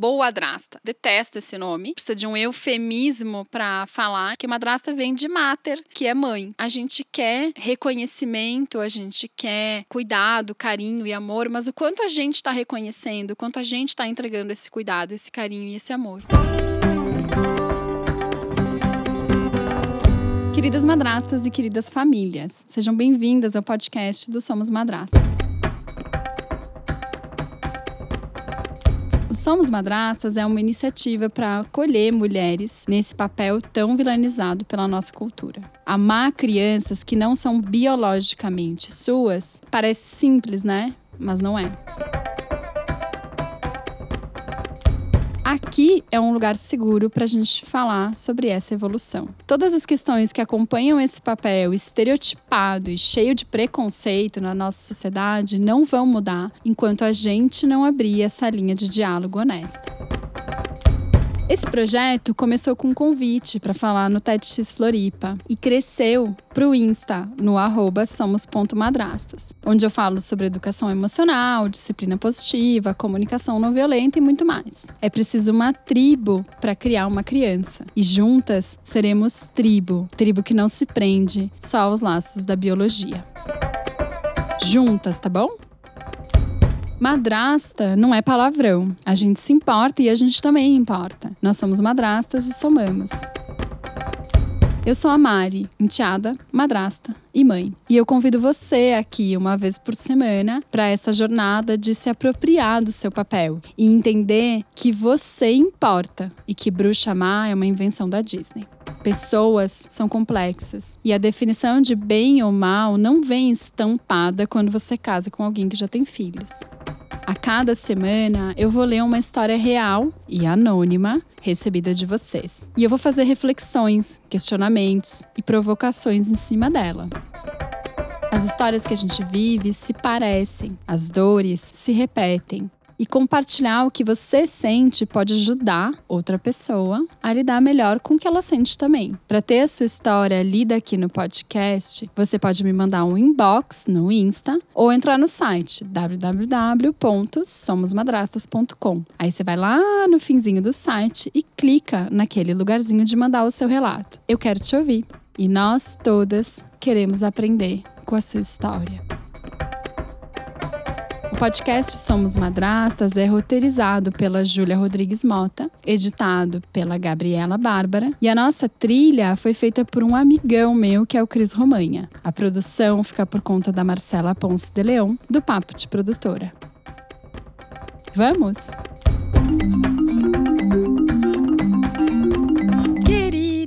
boadrasta. Detesto esse nome. Precisa de um eufemismo para falar que madrasta vem de mater, que é mãe. A gente quer reconhecimento, a gente quer cuidado, carinho e amor, mas o quanto a gente está reconhecendo, o quanto a gente está entregando esse cuidado, esse carinho e esse amor. Queridas madrastas e queridas famílias, sejam bem-vindas ao podcast do Somos Madrastas. Somos Madrastas é uma iniciativa para acolher mulheres nesse papel tão vilanizado pela nossa cultura. Amar crianças que não são biologicamente suas parece simples, né? Mas não é. Aqui é um lugar seguro para a gente falar sobre essa evolução. Todas as questões que acompanham esse papel estereotipado e cheio de preconceito na nossa sociedade não vão mudar enquanto a gente não abrir essa linha de diálogo honesta. Esse projeto começou com um convite para falar no TEDx Floripa e cresceu para o Insta, no somos.madrastas, onde eu falo sobre educação emocional, disciplina positiva, comunicação não violenta e muito mais. É preciso uma tribo para criar uma criança e juntas seremos tribo, tribo que não se prende só aos laços da biologia. Juntas, tá bom? Madrasta não é palavrão. A gente se importa e a gente também importa. Nós somos madrastas e somamos. Eu sou a Mari, enteada, madrasta e mãe. E eu convido você aqui uma vez por semana para essa jornada de se apropriar do seu papel e entender que você importa e que bruxa má é uma invenção da Disney. Pessoas são complexas e a definição de bem ou mal não vem estampada quando você casa com alguém que já tem filhos. A cada semana eu vou ler uma história real e anônima recebida de vocês. E eu vou fazer reflexões, questionamentos e provocações em cima dela. As histórias que a gente vive se parecem, as dores se repetem, e compartilhar o que você sente pode ajudar outra pessoa a lidar melhor com o que ela sente também. Para ter a sua história lida aqui no podcast, você pode me mandar um inbox no Insta ou entrar no site www.somosmadrastas.com. Aí você vai lá no finzinho do site e clica naquele lugarzinho de mandar o seu relato. Eu quero te ouvir e nós todas queremos aprender com a sua história podcast Somos Madrastas é roteirizado pela Júlia Rodrigues Mota, editado pela Gabriela Bárbara e a nossa trilha foi feita por um amigão meu que é o Cris Romanha. A produção fica por conta da Marcela Ponce de Leão, do Papo de Produtora. Vamos?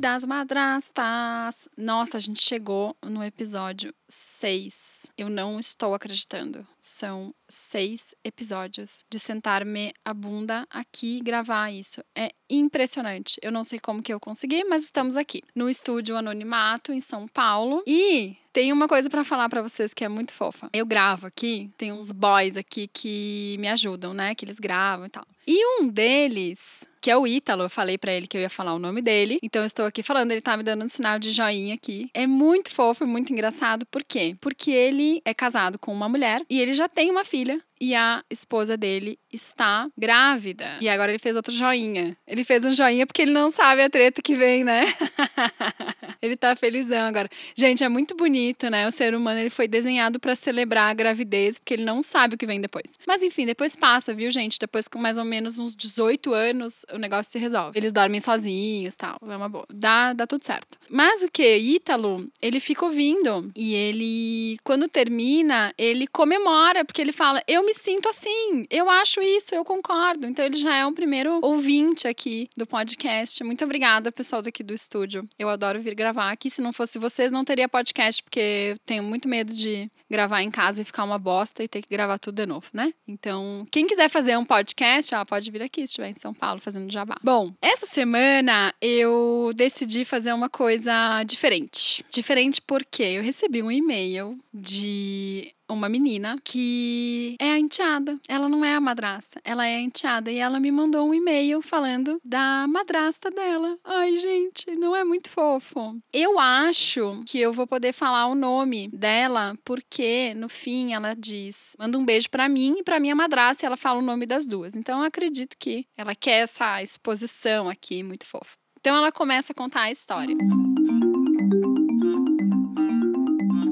Queridas madrastas! Nossa, a gente chegou no episódio 6. Eu não estou acreditando. São seis episódios de sentar-me a bunda aqui e gravar isso. É impressionante. Eu não sei como que eu consegui, mas estamos aqui no estúdio Anonimato em São Paulo e tem uma coisa para falar para vocês que é muito fofa. Eu gravo aqui, tem uns boys aqui que me ajudam, né? Que eles gravam e tal. E um deles que é o Ítalo. Eu falei para ele que eu ia falar o nome dele. Então eu estou aqui falando, ele tá me dando um sinal de joinha aqui. É muito fofo e muito engraçado. Por quê? Porque ele é casado com uma mulher e ele já tem uma filha e a esposa dele está grávida. E agora ele fez outro joinha. Ele fez um joinha porque ele não sabe a treta que vem, né? ele tá felizão agora. Gente, é muito bonito, né? O ser humano ele foi desenhado para celebrar a gravidez, porque ele não sabe o que vem depois. Mas enfim, depois passa, viu, gente? Depois com mais ou menos uns 18 anos, o negócio se resolve. Eles dormem sozinhos, tal. É uma boa. Dá, dá tudo certo. Mas o que? Ítalo, ele fica ouvindo e ele quando termina, ele comemora, porque ele fala: "Eu me me sinto assim, eu acho isso, eu concordo. Então ele já é um primeiro ouvinte aqui do podcast. Muito obrigada, pessoal daqui do estúdio. Eu adoro vir gravar aqui. Se não fosse vocês, não teria podcast, porque eu tenho muito medo de gravar em casa e ficar uma bosta e ter que gravar tudo de novo, né? Então, quem quiser fazer um podcast, ó, pode vir aqui se estiver em São Paulo fazendo jabá. Bom, essa semana eu decidi fazer uma coisa diferente. Diferente porque eu recebi um e-mail de uma menina que é a enteada. Ela não é a madrasta, ela é a enteada. E ela me mandou um e-mail falando da madrasta dela. Ai, gente, não é muito fofo. Eu acho que eu vou poder falar o nome dela, porque no fim ela diz: manda um beijo para mim e pra minha madrasta, e ela fala o nome das duas. Então eu acredito que ela quer essa exposição aqui muito fofa. Então ela começa a contar a história.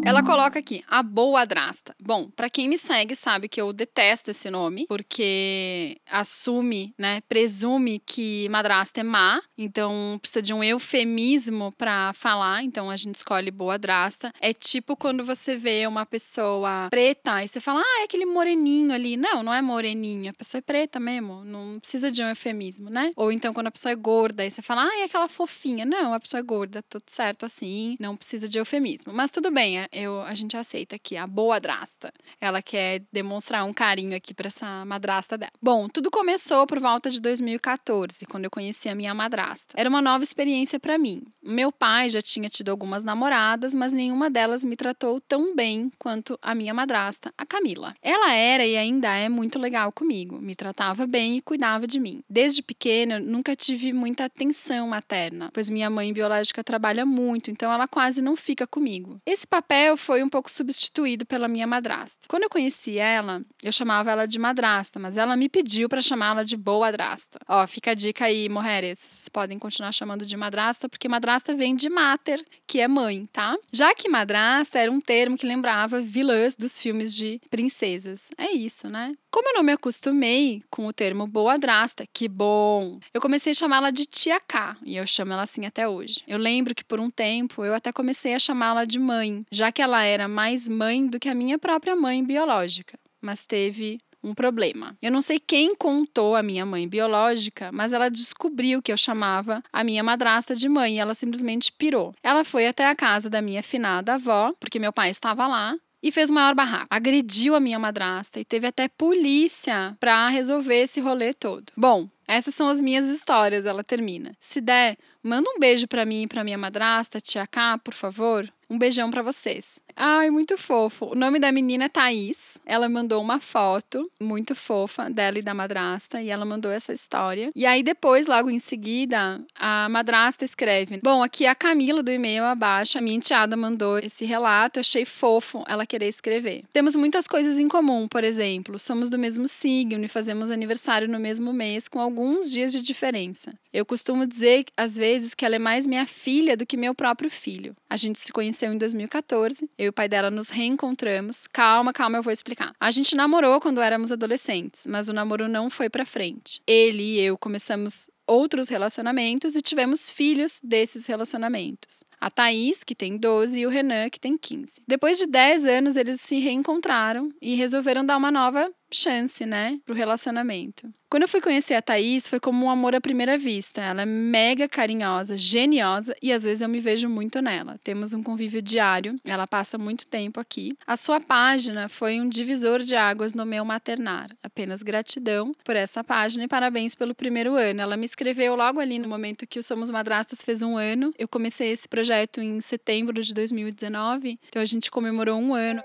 Ela coloca aqui, a boa adrasta. Bom, para quem me segue sabe que eu detesto esse nome, porque assume, né, presume que madrasta é má, então precisa de um eufemismo para falar, então a gente escolhe boa adrasta. É tipo quando você vê uma pessoa preta e você fala, ah, é aquele moreninho ali. Não, não é moreninho, a pessoa é preta mesmo, não precisa de um eufemismo, né? Ou então quando a pessoa é gorda e você fala, ah, é aquela fofinha. Não, a pessoa é gorda, tudo certo assim, não precisa de eufemismo. Mas tudo bem, é, eu, a gente aceita aqui, a boa drasta. Ela quer demonstrar um carinho aqui para essa madrasta dela. Bom, tudo começou por volta de 2014, quando eu conheci a minha madrasta. Era uma nova experiência para mim. Meu pai já tinha tido algumas namoradas, mas nenhuma delas me tratou tão bem quanto a minha madrasta, a Camila. Ela era e ainda é muito legal comigo, me tratava bem e cuidava de mim. Desde pequena, nunca tive muita atenção materna, pois minha mãe biológica trabalha muito, então ela quase não fica comigo. Esse papel foi um pouco substituído pela minha madrasta. Quando eu conheci ela, eu chamava ela de madrasta, mas ela me pediu para chamá-la de boa drasta. Ó, fica a dica aí, mulheres. Vocês podem continuar chamando de madrasta, porque madrasta vem de mater, que é mãe, tá? Já que madrasta era um termo que lembrava vilãs dos filmes de princesas. É isso, né? Como eu não me acostumei com o termo boadrasta, que bom, eu comecei a chamá-la de tia K, e eu chamo ela assim até hoje. Eu lembro que por um tempo eu até comecei a chamá-la de mãe, já que ela era mais mãe do que a minha própria mãe biológica, mas teve um problema. Eu não sei quem contou a minha mãe biológica, mas ela descobriu que eu chamava a minha madrasta de mãe e ela simplesmente pirou. Ela foi até a casa da minha finada avó, porque meu pai estava lá, e fez o maior barraco. Agrediu a minha madrasta e teve até polícia para resolver esse rolê todo. Bom, essas são as minhas histórias, ela termina. Se der, manda um beijo para mim e para minha madrasta, tia K, por favor. Um beijão para vocês. Ai, muito fofo. O nome da menina é Thaís. Ela mandou uma foto muito fofa dela e da madrasta e ela mandou essa história. E aí depois, logo em seguida, a madrasta escreve: "Bom, aqui é a Camila do e-mail abaixo, a minha enteada mandou esse relato, achei fofo ela querer escrever. Temos muitas coisas em comum, por exemplo, somos do mesmo signo e fazemos aniversário no mesmo mês com alguns dias de diferença. Eu costumo dizer às vezes que ela é mais minha filha do que meu próprio filho. A gente se conheceu em 2014. Eu e o pai dela nos reencontramos. Calma, calma, eu vou explicar. A gente namorou quando éramos adolescentes, mas o namoro não foi para frente. Ele e eu começamos outros relacionamentos e tivemos filhos desses relacionamentos. A Thaís, que tem 12, e o Renan, que tem 15. Depois de 10 anos, eles se reencontraram e resolveram dar uma nova chance, né, pro relacionamento. Quando eu fui conhecer a Thaís, foi como um amor à primeira vista. Ela é mega carinhosa, geniosa e às vezes eu me vejo muito nela. Temos um convívio diário, ela passa muito tempo aqui. A sua página foi um divisor de águas no meu maternar. Apenas gratidão por essa página e parabéns pelo primeiro ano. Ela me escreveu logo ali no momento que o Somos Madrastas fez um ano. Eu comecei esse projeto em setembro de 2019, então a gente comemorou um ano.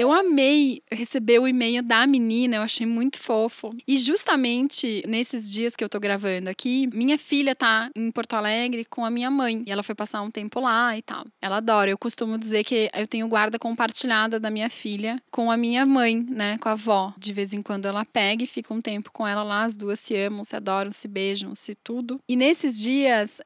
Eu amei receber o e-mail da menina, eu achei muito fofo. E justamente nesses dias que eu tô gravando aqui, minha filha tá em Porto Alegre com a minha mãe. E ela foi passar um tempo lá e tal. Ela adora. Eu costumo dizer que eu tenho guarda compartilhada da minha filha com a minha mãe, né? Com a avó. De vez em quando ela pega e fica um tempo com ela lá. As duas se amam, se adoram, se beijam, se tudo. E nesses dias,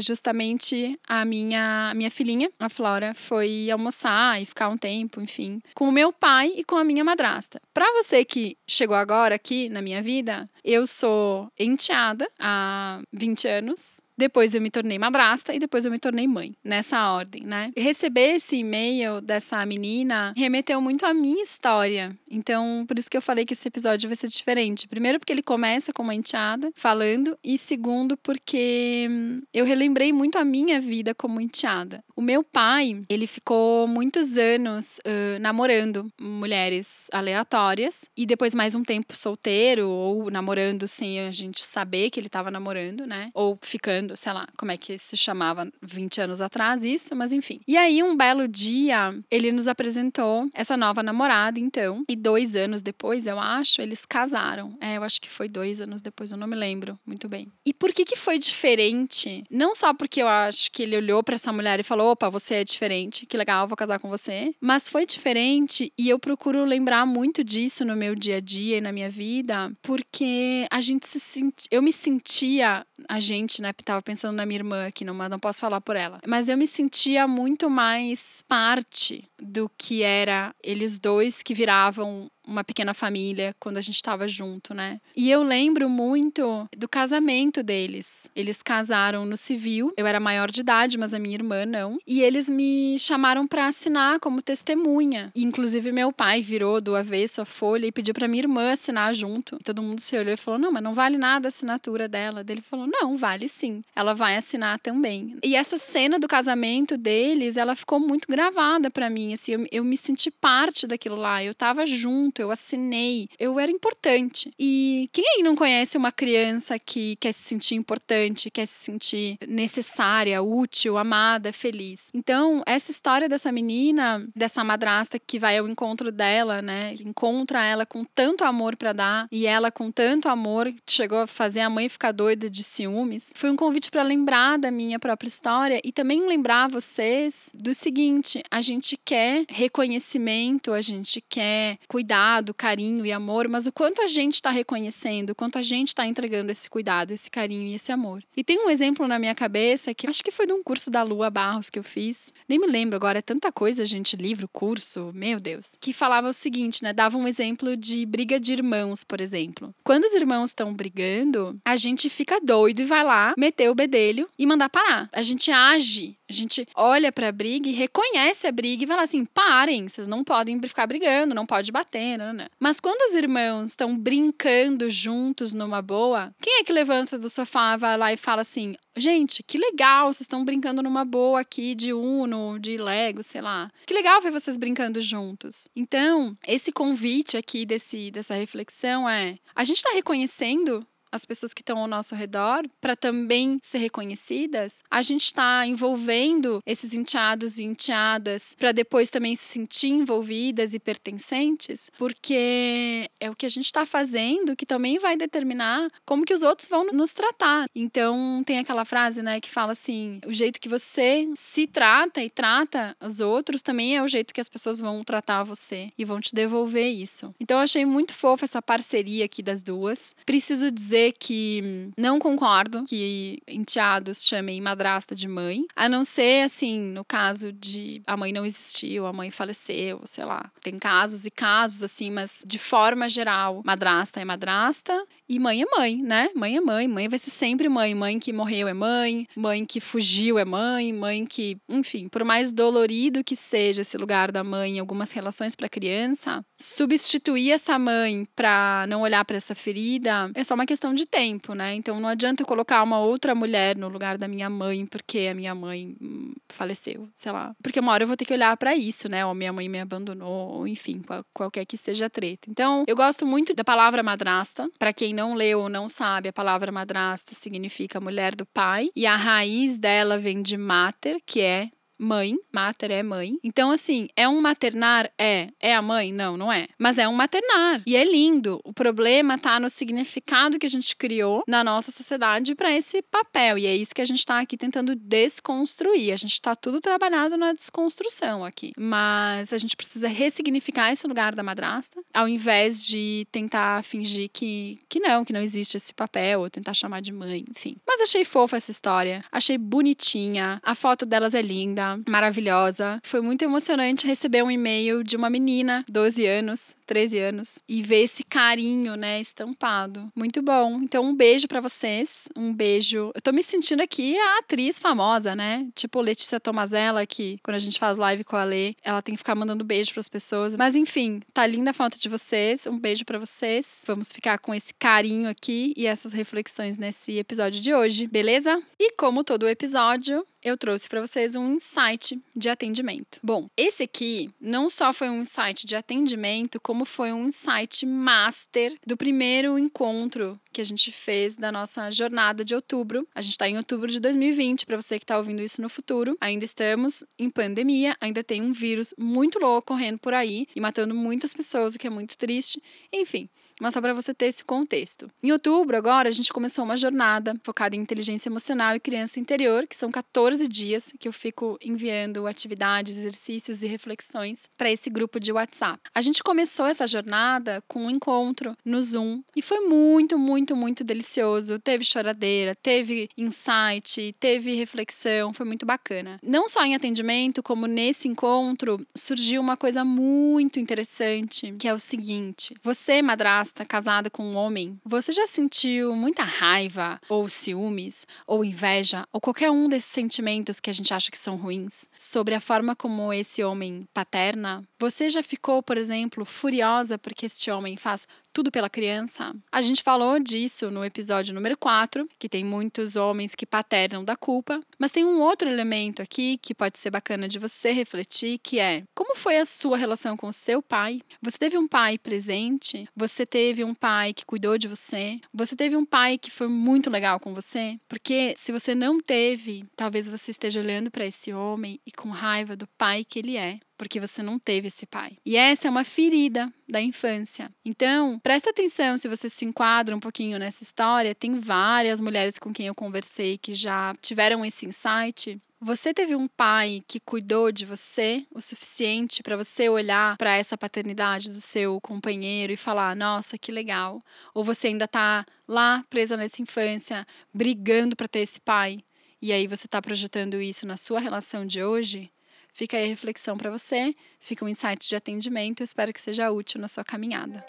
justamente a minha, minha filhinha, a Flora, foi almoçar e ficar um tempo, enfim, com meu pai e com a minha madrasta. Para você que chegou agora aqui na minha vida, eu sou enteada há 20 anos. Depois eu me tornei madrasta e depois eu me tornei mãe, nessa ordem, né? Receber esse e-mail dessa menina remeteu muito à minha história. Então, por isso que eu falei que esse episódio vai ser diferente. Primeiro, porque ele começa com uma enteada falando, e segundo, porque hum, eu relembrei muito a minha vida como enteada. O meu pai, ele ficou muitos anos uh, namorando mulheres aleatórias e depois mais um tempo solteiro ou namorando sem a gente saber que ele estava namorando, né? Ou ficando namorando, sei lá, como é que se chamava 20 anos atrás isso, mas enfim. E aí, um belo dia, ele nos apresentou essa nova namorada, então, e dois anos depois, eu acho, eles casaram. É, eu acho que foi dois anos depois, eu não me lembro muito bem. E por que que foi diferente? Não só porque eu acho que ele olhou para essa mulher e falou, opa, você é diferente, que legal, vou casar com você, mas foi diferente e eu procuro lembrar muito disso no meu dia a dia e na minha vida, porque a gente se sent... eu me sentia, a gente, né, tava pensando na minha irmã aqui, não, não posso falar por ela, mas eu me sentia muito mais parte do que era eles dois que viravam uma pequena família quando a gente estava junto, né? E eu lembro muito do casamento deles. Eles casaram no civil. Eu era maior de idade, mas a minha irmã não. E eles me chamaram para assinar como testemunha. E, inclusive meu pai virou do avesso a folha e pediu para minha irmã assinar junto. Todo mundo se olhou e falou: "Não, mas não vale nada a assinatura dela". Ele falou: "Não, vale sim. Ela vai assinar também". E essa cena do casamento deles, ela ficou muito gravada para mim, assim, eu, eu me senti parte daquilo lá. Eu tava junto eu assinei, eu era importante. E quem aí não conhece uma criança que quer se sentir importante, quer se sentir necessária, útil, amada, feliz? Então, essa história dessa menina, dessa madrasta que vai ao encontro dela, né? Encontra ela com tanto amor para dar e ela com tanto amor chegou a fazer a mãe ficar doida de ciúmes. Foi um convite para lembrar da minha própria história e também lembrar vocês do seguinte: a gente quer reconhecimento, a gente quer cuidar cuidado, carinho e amor, mas o quanto a gente está reconhecendo, o quanto a gente está entregando esse cuidado, esse carinho e esse amor. E tem um exemplo na minha cabeça que acho que foi de um curso da Lua Barros que eu fiz. Nem me lembro agora, é tanta coisa, gente, livro, curso, meu Deus. Que falava o seguinte, né? Dava um exemplo de briga de irmãos, por exemplo. Quando os irmãos estão brigando, a gente fica doido e vai lá meter o bedelho e mandar parar. A gente age a gente olha para a briga e reconhece a briga e fala assim: parem, vocês não podem ficar brigando, não pode bater, não, não. Mas quando os irmãos estão brincando juntos numa boa, quem é que levanta do sofá, vai lá e fala assim: gente, que legal, vocês estão brincando numa boa aqui de Uno, de Lego, sei lá. Que legal ver vocês brincando juntos. Então, esse convite aqui desse, dessa reflexão é: a gente está reconhecendo as pessoas que estão ao nosso redor para também ser reconhecidas, a gente está envolvendo esses enteados e enteadas para depois também se sentir envolvidas e pertencentes, porque é o que a gente está fazendo que também vai determinar como que os outros vão nos tratar. Então tem aquela frase, né, que fala assim: o jeito que você se trata e trata os outros também é o jeito que as pessoas vão tratar você e vão te devolver isso. Então eu achei muito fofa essa parceria aqui das duas. Preciso dizer dizer que não concordo que enteados chamem madrasta de mãe, a não ser assim, no caso de a mãe não existiu, a mãe faleceu, sei lá. Tem casos e casos assim, mas de forma geral, madrasta é madrasta e mãe é mãe, né? Mãe é mãe, mãe vai ser sempre mãe. Mãe que morreu é mãe, mãe que fugiu é mãe, mãe que, enfim, por mais dolorido que seja esse lugar da mãe em algumas relações para criança, substituir essa mãe para não olhar para essa ferida é só uma questão de tempo, né? Então não adianta eu colocar uma outra mulher no lugar da minha mãe porque a minha mãe hum, faleceu, sei lá. Porque uma hora eu vou ter que olhar para isso, né? Ou minha mãe me abandonou, ou enfim, qual, qualquer que seja a treta. Então, eu gosto muito da palavra madrasta, para quem não leu ou não sabe, a palavra madrasta significa mulher do pai, e a raiz dela vem de mater, que é mãe, mater é mãe. Então, assim, é um maternar? É. É a mãe? Não, não é. Mas é um maternar. E é lindo. O problema tá no significado que a gente criou na nossa sociedade para esse papel. E é isso que a gente tá aqui tentando desconstruir. A gente tá tudo trabalhado na desconstrução aqui. Mas a gente precisa ressignificar esse lugar da madrasta, ao invés de tentar fingir que, que não, que não existe esse papel, ou tentar chamar de mãe, enfim. Mas achei fofa essa história. Achei bonitinha. A foto delas é linda maravilhosa. Foi muito emocionante receber um e-mail de uma menina, 12 anos, 13 anos, e ver esse carinho, né, estampado. Muito bom. Então, um beijo para vocês. Um beijo. Eu tô me sentindo aqui a atriz famosa, né? Tipo Letícia Tomazella, que quando a gente faz live com a Lê, ela tem que ficar mandando beijo para as pessoas. Mas enfim, tá linda a foto de vocês. Um beijo para vocês. Vamos ficar com esse carinho aqui e essas reflexões nesse episódio de hoje, beleza? E como todo episódio, eu trouxe para vocês um insight de atendimento. Bom, esse aqui não só foi um insight de atendimento, como foi um insight master do primeiro encontro que a gente fez da nossa jornada de outubro. A gente está em outubro de 2020, para você que está ouvindo isso no futuro. Ainda estamos em pandemia, ainda tem um vírus muito louco correndo por aí e matando muitas pessoas, o que é muito triste. Enfim, mas só para você ter esse contexto. Em outubro, agora, a gente começou uma jornada focada em inteligência emocional e criança interior, que são 14 dias que eu fico enviando atividades, exercícios e reflexões para esse grupo de WhatsApp. A gente começou essa jornada com um encontro no Zoom e foi muito, muito, muito delicioso. Teve choradeira, teve insight, teve reflexão, foi muito bacana. Não só em atendimento, como nesse encontro surgiu uma coisa muito interessante, que é o seguinte: você, madrasta, madrasta casada com um homem, você já sentiu muita raiva, ou ciúmes, ou inveja, ou qualquer um desses sentimentos que a gente acha que são ruins, sobre a forma como esse homem paterna? Você já ficou, por exemplo, furiosa porque este homem faz tudo pela criança? A gente falou disso no episódio número 4, que tem muitos homens que paternam da culpa, mas tem um outro elemento aqui que pode ser bacana de você refletir, que é: como foi a sua relação com o seu pai? Você teve um pai presente? Você teve um pai que cuidou de você? Você teve um pai que foi muito legal com você? Porque se você não teve, talvez você esteja olhando para esse homem e com raiva do pai que ele é porque você não teve esse pai. E essa é uma ferida da infância. Então, presta atenção se você se enquadra um pouquinho nessa história. Tem várias mulheres com quem eu conversei que já tiveram esse insight. Você teve um pai que cuidou de você o suficiente para você olhar para essa paternidade do seu companheiro e falar: "Nossa, que legal". Ou você ainda está lá presa nessa infância, brigando para ter esse pai? E aí você está projetando isso na sua relação de hoje? Fica aí a reflexão para você, fica um insight de atendimento, espero que seja útil na sua caminhada.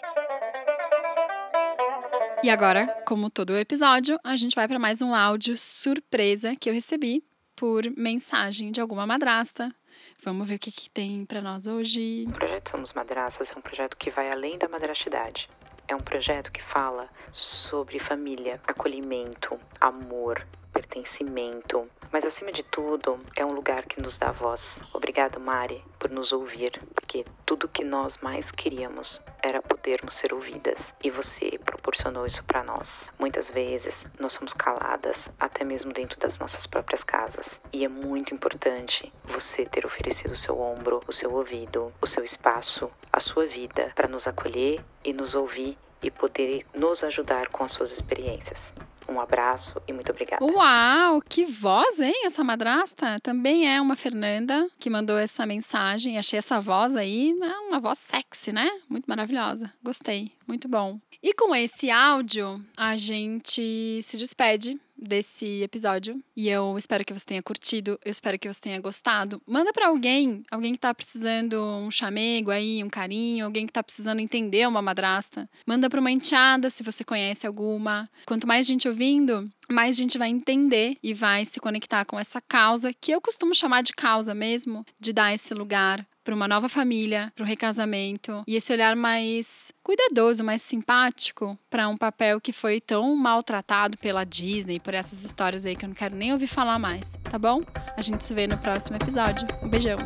E agora, como todo episódio, a gente vai para mais um áudio surpresa que eu recebi por mensagem de alguma madrasta. Vamos ver o que, que tem para nós hoje. O projeto Somos Madraças é um projeto que vai além da madrastidade. É um projeto que fala sobre família, acolhimento, amor, pertencimento, mas acima de tudo, é um lugar que nos dá voz. Obrigada, Mari, por nos ouvir, porque tudo que nós mais queríamos era podermos ser ouvidas e você proporcionou isso para nós. Muitas vezes nós somos caladas, até mesmo dentro das nossas próprias casas, e é muito importante você ter oferecido o seu ombro, o seu ouvido, o seu espaço, a sua vida para nos acolher e nos ouvir e poder nos ajudar com as suas experiências. Um abraço e muito obrigada. Uau, que voz, hein? Essa madrasta também é uma Fernanda que mandou essa mensagem. Achei essa voz aí uma voz sexy, né? Muito maravilhosa. Gostei, muito bom. E com esse áudio, a gente se despede desse episódio e eu espero que você tenha curtido, eu espero que você tenha gostado. Manda para alguém, alguém que tá precisando um chamego aí, um carinho, alguém que tá precisando entender uma madrasta. Manda para uma enteada se você conhece alguma. Quanto mais gente ouvindo, mais gente vai entender e vai se conectar com essa causa que eu costumo chamar de causa mesmo, de dar esse lugar para uma nova família, para o recasamento e esse olhar mais cuidadoso, mais simpático para um papel que foi tão maltratado pela Disney, por essas histórias aí que eu não quero nem ouvir falar mais, tá bom? A gente se vê no próximo episódio. Um beijão.